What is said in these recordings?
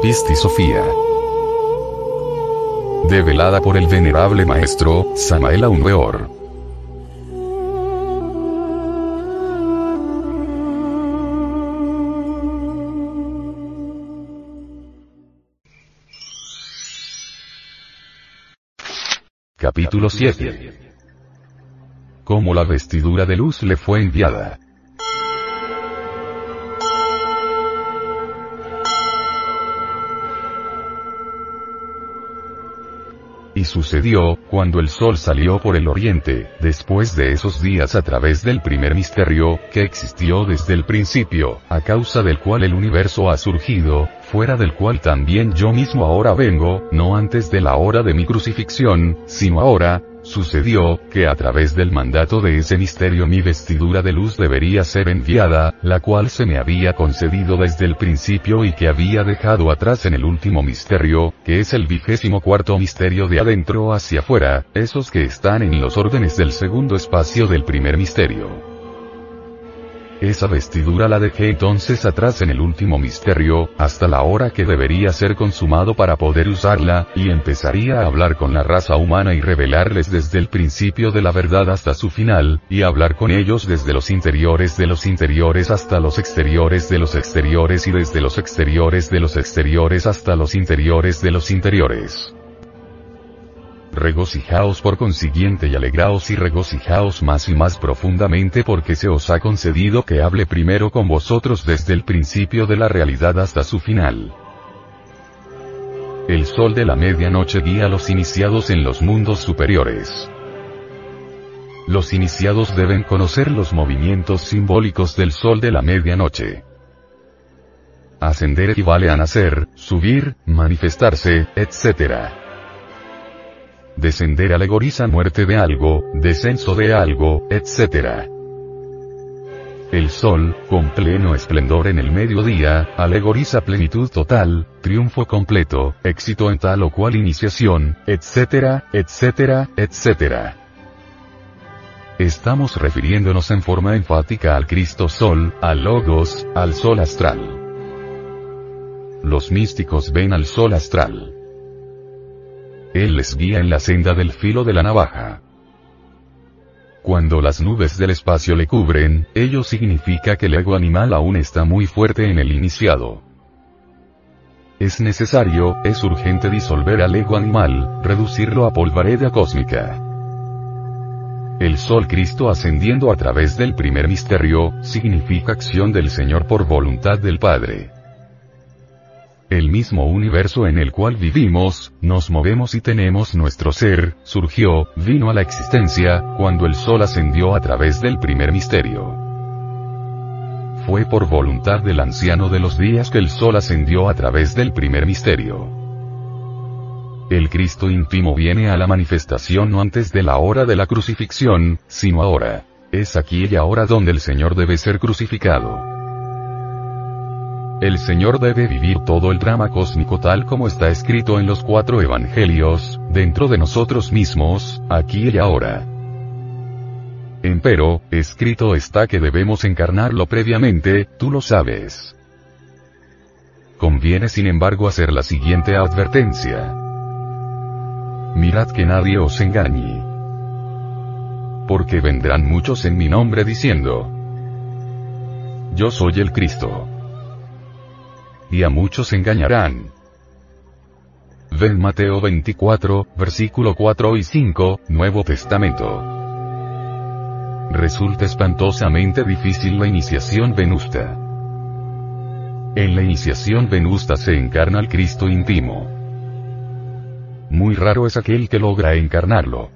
Pisti Sofía. Develada por el venerable maestro, Samael Aunweor. Capítulo 7. Cómo la vestidura de luz le fue enviada. Sucedió, cuando el sol salió por el oriente, después de esos días a través del primer misterio, que existió desde el principio, a causa del cual el universo ha surgido, fuera del cual también yo mismo ahora vengo, no antes de la hora de mi crucifixión, sino ahora, Sucedió, que a través del mandato de ese misterio mi vestidura de luz debería ser enviada, la cual se me había concedido desde el principio y que había dejado atrás en el último misterio, que es el vigésimo cuarto misterio de adentro hacia afuera, esos que están en los órdenes del segundo espacio del primer misterio. Esa vestidura la dejé entonces atrás en el último misterio, hasta la hora que debería ser consumado para poder usarla, y empezaría a hablar con la raza humana y revelarles desde el principio de la verdad hasta su final, y hablar con ellos desde los interiores de los interiores hasta los exteriores de los exteriores y desde los exteriores de los exteriores hasta los interiores de los interiores. Regocijaos por consiguiente y alegraos y regocijaos más y más profundamente porque se os ha concedido que hable primero con vosotros desde el principio de la realidad hasta su final. El sol de la medianoche guía a los iniciados en los mundos superiores. Los iniciados deben conocer los movimientos simbólicos del sol de la medianoche. Ascender equivale a nacer, subir, manifestarse, etc. Descender alegoriza muerte de algo, descenso de algo, etc. El sol, con pleno esplendor en el mediodía, alegoriza plenitud total, triunfo completo, éxito en tal o cual iniciación, etc., etc., etc. Estamos refiriéndonos en forma enfática al Cristo Sol, al Logos, al Sol astral. Los místicos ven al Sol astral. Él les guía en la senda del filo de la navaja. Cuando las nubes del espacio le cubren, ello significa que el ego animal aún está muy fuerte en el iniciado. Es necesario, es urgente disolver al ego animal, reducirlo a polvareda cósmica. El Sol Cristo ascendiendo a través del primer misterio, significa acción del Señor por voluntad del Padre. El mismo universo en el cual vivimos, nos movemos y tenemos nuestro ser, surgió, vino a la existencia, cuando el sol ascendió a través del primer misterio. Fue por voluntad del anciano de los días que el sol ascendió a través del primer misterio. El Cristo íntimo viene a la manifestación no antes de la hora de la crucifixión, sino ahora. Es aquí y ahora donde el Señor debe ser crucificado. El Señor debe vivir todo el drama cósmico tal como está escrito en los cuatro evangelios, dentro de nosotros mismos, aquí y ahora. Empero, escrito está que debemos encarnarlo previamente, tú lo sabes. Conviene sin embargo hacer la siguiente advertencia. Mirad que nadie os engañe. Porque vendrán muchos en mi nombre diciendo, Yo soy el Cristo y a muchos engañarán. Ven Mateo 24, versículo 4 y 5, Nuevo Testamento. Resulta espantosamente difícil la iniciación venusta. En la iniciación venusta se encarna el Cristo íntimo. Muy raro es aquel que logra encarnarlo.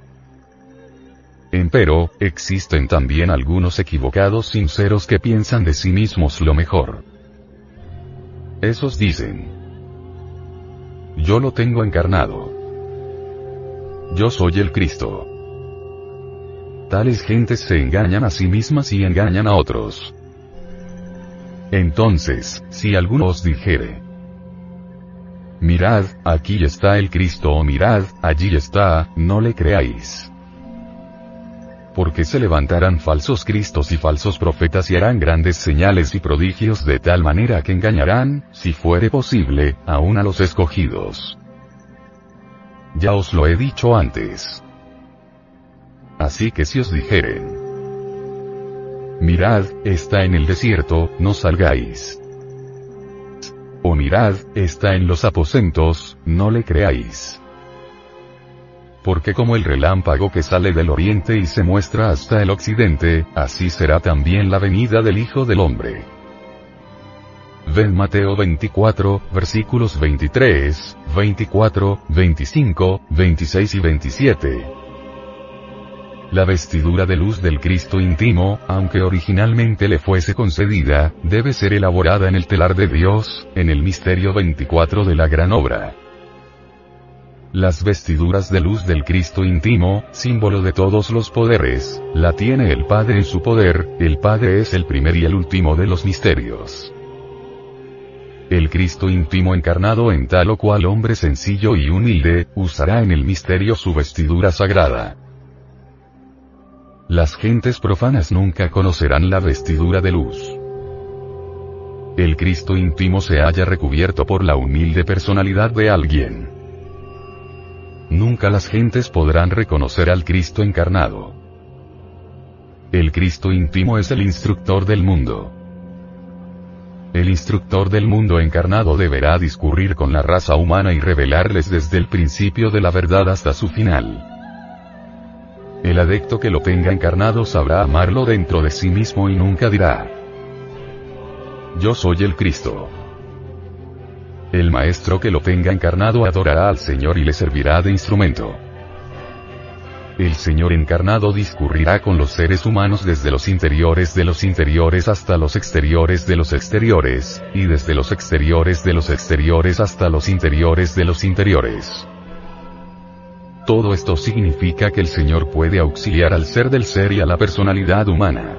Empero, existen también algunos equivocados sinceros que piensan de sí mismos lo mejor. Esos dicen, yo lo tengo encarnado. Yo soy el Cristo. Tales gentes se engañan a sí mismas y engañan a otros. Entonces, si alguno os dijere, mirad, aquí está el Cristo o mirad, allí está, no le creáis porque se levantarán falsos cristos y falsos profetas y harán grandes señales y prodigios de tal manera que engañarán, si fuere posible, aún a los escogidos. Ya os lo he dicho antes. Así que si os dijeren, mirad, está en el desierto, no salgáis. O mirad, está en los aposentos, no le creáis porque como el relámpago que sale del oriente y se muestra hasta el occidente, así será también la venida del Hijo del Hombre. Ven Mateo 24, versículos 23, 24, 25, 26 y 27. La vestidura de luz del Cristo íntimo, aunque originalmente le fuese concedida, debe ser elaborada en el telar de Dios, en el misterio 24 de la gran obra. Las vestiduras de luz del Cristo íntimo, símbolo de todos los poderes, la tiene el Padre en su poder, el Padre es el primer y el último de los misterios. El Cristo íntimo encarnado en tal o cual hombre sencillo y humilde, usará en el misterio su vestidura sagrada. Las gentes profanas nunca conocerán la vestidura de luz. El Cristo íntimo se haya recubierto por la humilde personalidad de alguien nunca las gentes podrán reconocer al Cristo encarnado. El Cristo íntimo es el instructor del mundo. El instructor del mundo encarnado deberá discurrir con la raza humana y revelarles desde el principio de la verdad hasta su final. El adecto que lo tenga encarnado sabrá amarlo dentro de sí mismo y nunca dirá, Yo soy el Cristo. El maestro que lo tenga encarnado adorará al Señor y le servirá de instrumento. El Señor encarnado discurrirá con los seres humanos desde los interiores de los interiores hasta los exteriores de los exteriores, y desde los exteriores de los exteriores hasta los interiores de los interiores. Todo esto significa que el Señor puede auxiliar al ser del ser y a la personalidad humana.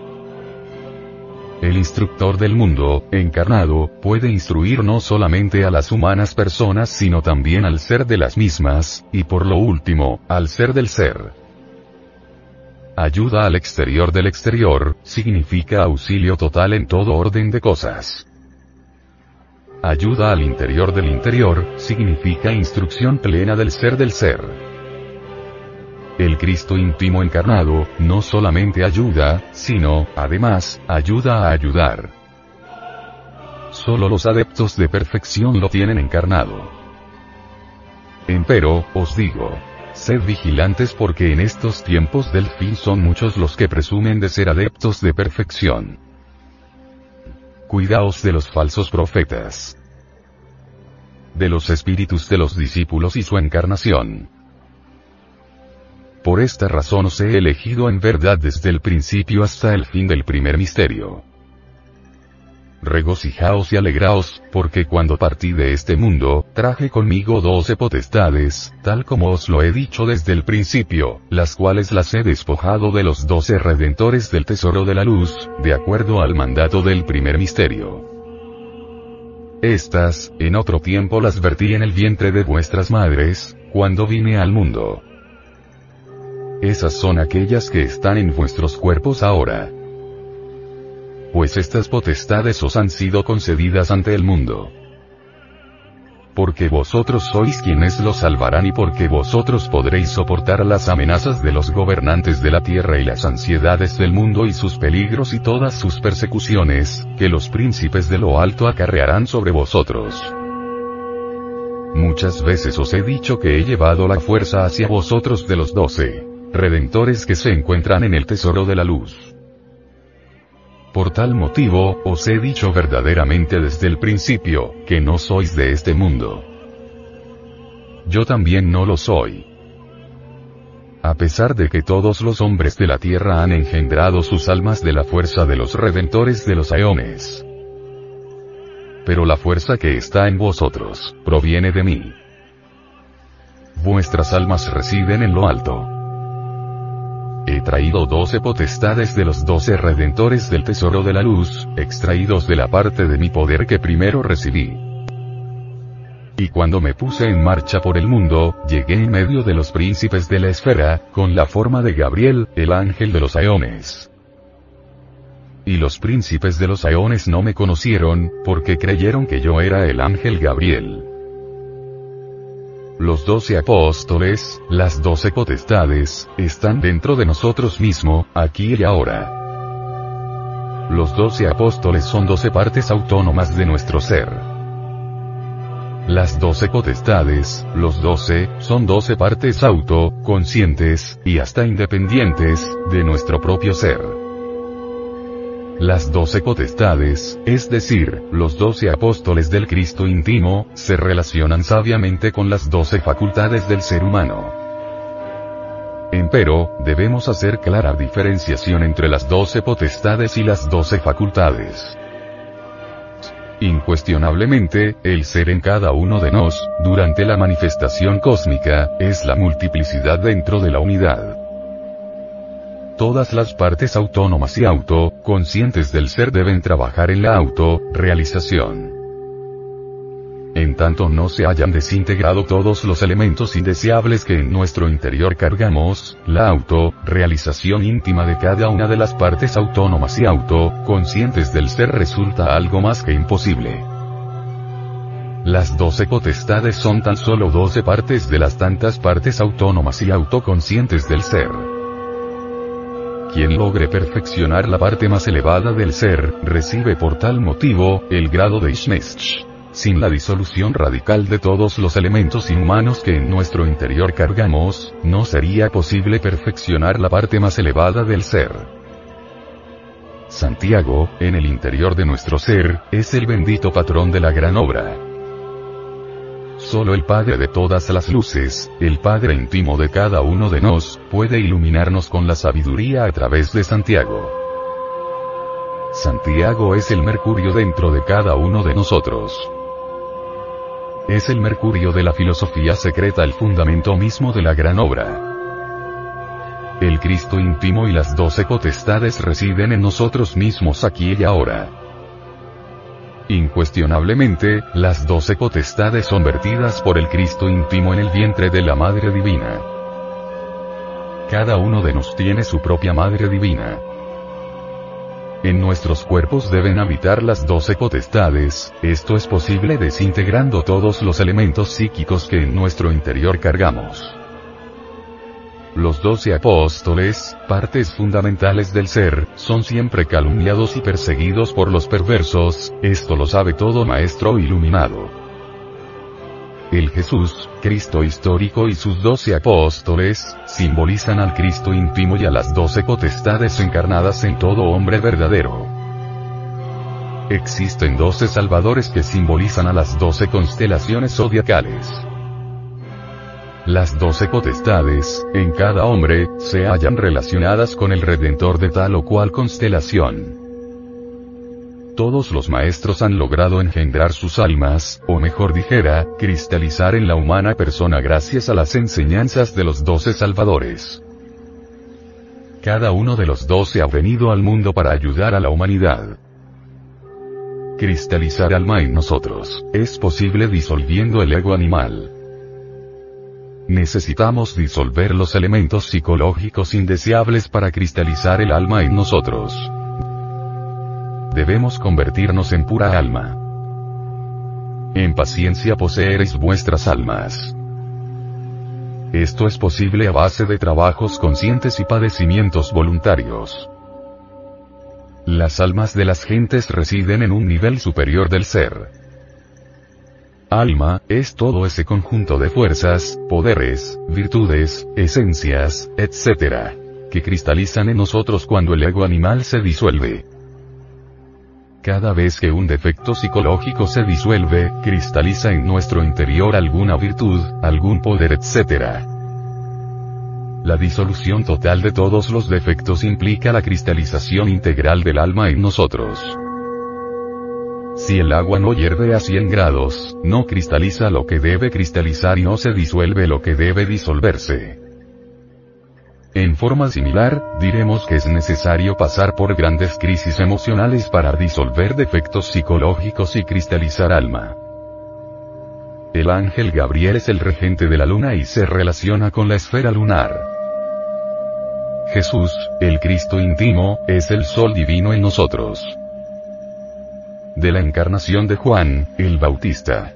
El instructor del mundo, encarnado, puede instruir no solamente a las humanas personas sino también al ser de las mismas, y por lo último, al ser del ser. Ayuda al exterior del exterior, significa auxilio total en todo orden de cosas. Ayuda al interior del interior, significa instrucción plena del ser del ser. El Cristo íntimo encarnado, no solamente ayuda, sino, además, ayuda a ayudar. Solo los adeptos de perfección lo tienen encarnado. Empero, os digo, sed vigilantes porque en estos tiempos del fin son muchos los que presumen de ser adeptos de perfección. Cuidaos de los falsos profetas. De los espíritus de los discípulos y su encarnación por esta razón os he elegido en verdad desde el principio hasta el fin del primer misterio. Regocijaos y alegraos, porque cuando partí de este mundo, traje conmigo doce potestades, tal como os lo he dicho desde el principio, las cuales las he despojado de los doce redentores del tesoro de la luz, de acuerdo al mandato del primer misterio. Estas, en otro tiempo las vertí en el vientre de vuestras madres, cuando vine al mundo. Esas son aquellas que están en vuestros cuerpos ahora. Pues estas potestades os han sido concedidas ante el mundo. Porque vosotros sois quienes los salvarán y porque vosotros podréis soportar las amenazas de los gobernantes de la tierra y las ansiedades del mundo y sus peligros y todas sus persecuciones, que los príncipes de lo alto acarrearán sobre vosotros. Muchas veces os he dicho que he llevado la fuerza hacia vosotros de los doce redentores que se encuentran en el tesoro de la luz. Por tal motivo, os he dicho verdaderamente desde el principio, que no sois de este mundo. Yo también no lo soy. a pesar de que todos los hombres de la tierra han engendrado sus almas de la fuerza de los redentores de los aeones. Pero la fuerza que está en vosotros, proviene de mí. Vuestras almas residen en lo alto. He traído doce potestades de los doce redentores del tesoro de la luz, extraídos de la parte de mi poder que primero recibí. Y cuando me puse en marcha por el mundo, llegué en medio de los príncipes de la esfera, con la forma de Gabriel, el ángel de los aeones. Y los príncipes de los aeones no me conocieron, porque creyeron que yo era el ángel Gabriel. Los doce apóstoles, las doce potestades, están dentro de nosotros mismos, aquí y ahora. Los doce apóstoles son doce partes autónomas de nuestro ser. Las doce potestades, los doce, son doce partes auto, conscientes, y hasta independientes, de nuestro propio ser. Las doce potestades, es decir, los doce apóstoles del Cristo íntimo, se relacionan sabiamente con las doce facultades del ser humano. Empero, debemos hacer clara diferenciación entre las doce potestades y las doce facultades. Incuestionablemente, el ser en cada uno de nos, durante la manifestación cósmica, es la multiplicidad dentro de la unidad. Todas las partes autónomas y auto-conscientes del ser deben trabajar en la auto-realización. En tanto no se hayan desintegrado todos los elementos indeseables que en nuestro interior cargamos, la auto-realización íntima de cada una de las partes autónomas y auto-conscientes del ser resulta algo más que imposible. Las doce potestades son tan solo doce partes de las tantas partes autónomas y autoconscientes del ser. Quien logre perfeccionar la parte más elevada del ser, recibe por tal motivo, el grado de Ishmesh. Sin la disolución radical de todos los elementos inhumanos que en nuestro interior cargamos, no sería posible perfeccionar la parte más elevada del ser. Santiago, en el interior de nuestro ser, es el bendito patrón de la gran obra. Solo el Padre de todas las luces, el Padre íntimo de cada uno de nos, puede iluminarnos con la sabiduría a través de Santiago. Santiago es el mercurio dentro de cada uno de nosotros. Es el mercurio de la filosofía secreta el fundamento mismo de la gran obra. El Cristo íntimo y las doce potestades residen en nosotros mismos aquí y ahora. Incuestionablemente, las doce potestades son vertidas por el Cristo íntimo en el vientre de la Madre Divina. Cada uno de nos tiene su propia Madre Divina. En nuestros cuerpos deben habitar las doce potestades, esto es posible desintegrando todos los elementos psíquicos que en nuestro interior cargamos. Los doce apóstoles, partes fundamentales del ser, son siempre calumniados y perseguidos por los perversos, esto lo sabe todo maestro iluminado. El Jesús, Cristo histórico y sus doce apóstoles, simbolizan al Cristo íntimo y a las doce potestades encarnadas en todo hombre verdadero. Existen doce salvadores que simbolizan a las doce constelaciones zodiacales. Las doce potestades, en cada hombre, se hallan relacionadas con el Redentor de tal o cual constelación. Todos los maestros han logrado engendrar sus almas, o mejor dijera, cristalizar en la humana persona gracias a las enseñanzas de los doce salvadores. Cada uno de los doce ha venido al mundo para ayudar a la humanidad. Cristalizar alma en nosotros, es posible disolviendo el ego animal. Necesitamos disolver los elementos psicológicos indeseables para cristalizar el alma en nosotros debemos convertirnos en pura alma. En paciencia poseeréis vuestras almas. Esto es posible a base de trabajos conscientes y padecimientos voluntarios. Las almas de las gentes residen en un nivel superior del ser. Alma, es todo ese conjunto de fuerzas, poderes, virtudes, esencias, etc., que cristalizan en nosotros cuando el ego animal se disuelve. Cada vez que un defecto psicológico se disuelve, cristaliza en nuestro interior alguna virtud, algún poder, etc. la disolución total de todos los defectos implica la cristalización integral del alma en nosotros. Si el agua no hierve a 100 grados, no cristaliza lo que debe cristalizar y no se disuelve lo que debe disolverse. En forma similar, diremos que es necesario pasar por grandes crisis emocionales para disolver defectos psicológicos y cristalizar alma. El ángel Gabriel es el regente de la luna y se relaciona con la esfera lunar. Jesús, el Cristo íntimo, es el sol divino en nosotros. De la encarnación de Juan, el Bautista.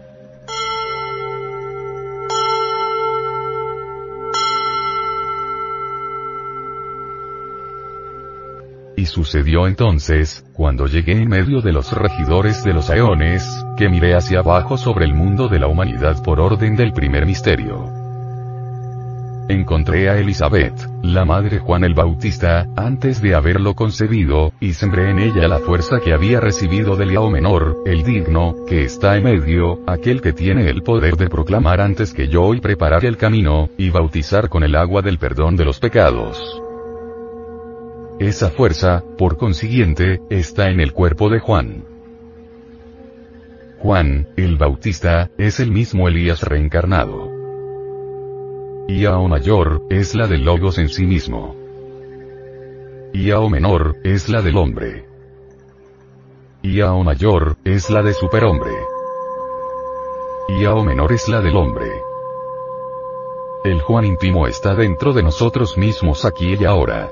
Y sucedió entonces, cuando llegué en medio de los regidores de los aeones, que miré hacia abajo sobre el mundo de la humanidad por orden del primer misterio encontré a Elizabeth, la madre Juan el Bautista, antes de haberlo concebido, y sembré en ella la fuerza que había recibido del Yao menor, el digno, que está en medio, aquel que tiene el poder de proclamar antes que yo y preparar el camino, y bautizar con el agua del perdón de los pecados. Esa fuerza, por consiguiente, está en el cuerpo de Juan. Juan, el Bautista, es el mismo Elías reencarnado. Iao mayor, es la del logos en sí mismo. Iao menor, es la del hombre. Iao mayor, es la de superhombre. Iao menor es la del hombre. El Juan íntimo está dentro de nosotros mismos aquí y ahora.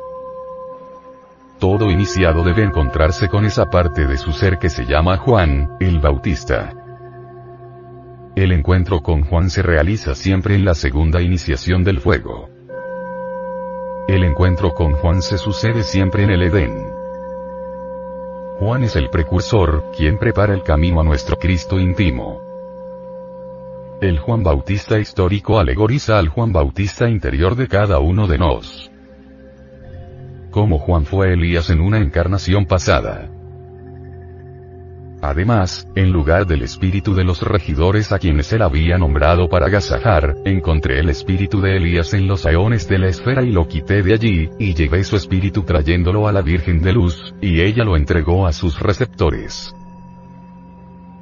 Todo iniciado debe encontrarse con esa parte de su ser que se llama Juan, el Bautista. El encuentro con Juan se realiza siempre en la segunda iniciación del fuego. El encuentro con Juan se sucede siempre en el Edén. Juan es el precursor, quien prepara el camino a nuestro Cristo íntimo. El Juan Bautista histórico alegoriza al Juan Bautista interior de cada uno de nos. Como Juan fue Elías en una encarnación pasada. Además, en lugar del espíritu de los regidores a quienes él había nombrado para agasajar, encontré el espíritu de Elías en los aeones de la esfera y lo quité de allí, y llevé su espíritu trayéndolo a la Virgen de Luz, y ella lo entregó a sus receptores.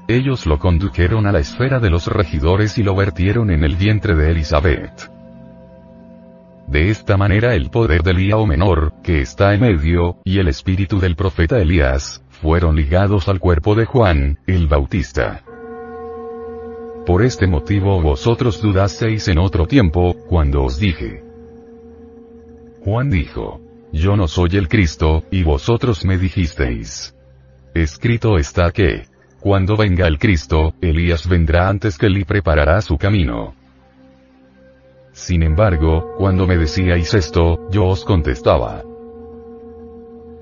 Ellos lo condujeron a la esfera de los regidores y lo vertieron en el vientre de Elizabeth. De esta manera el poder del Iao menor, que está en medio, y el espíritu del profeta Elías, fueron ligados al cuerpo de Juan, el Bautista. Por este motivo vosotros dudasteis en otro tiempo, cuando os dije. Juan dijo, Yo no soy el Cristo, y vosotros me dijisteis. Escrito está que, cuando venga el Cristo, Elías vendrá antes que él y preparará su camino. Sin embargo, cuando me decíais esto, yo os contestaba,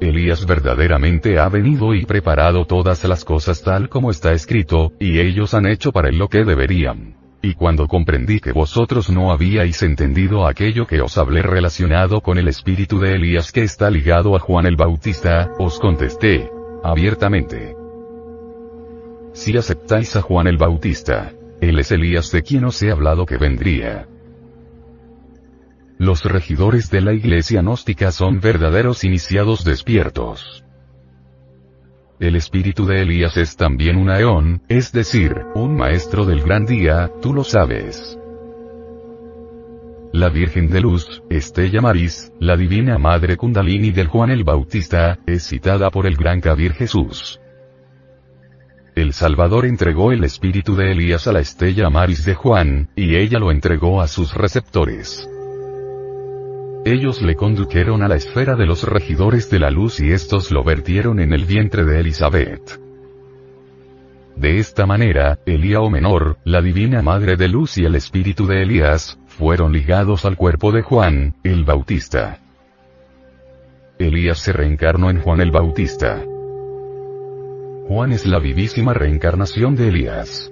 Elías verdaderamente ha venido y preparado todas las cosas tal como está escrito, y ellos han hecho para él lo que deberían. Y cuando comprendí que vosotros no habíais entendido aquello que os hablé relacionado con el espíritu de Elías que está ligado a Juan el Bautista, os contesté, abiertamente. Si aceptáis a Juan el Bautista, él es Elías de quien os he hablado que vendría. Los regidores de la iglesia gnóstica son verdaderos iniciados despiertos. El espíritu de Elías es también un aeón, es decir, un maestro del gran día, tú lo sabes. La Virgen de Luz, Estella Maris, la Divina Madre Kundalini del Juan el Bautista, es citada por el gran Kabir Jesús. El Salvador entregó el espíritu de Elías a la Estella Maris de Juan, y ella lo entregó a sus receptores. Ellos le condujeron a la esfera de los regidores de la luz y estos lo vertieron en el vientre de Elizabeth. De esta manera, Elíao menor, la divina madre de luz y el espíritu de Elías, fueron ligados al cuerpo de Juan, el Bautista. Elías se reencarnó en Juan el Bautista. Juan es la vivísima reencarnación de Elías.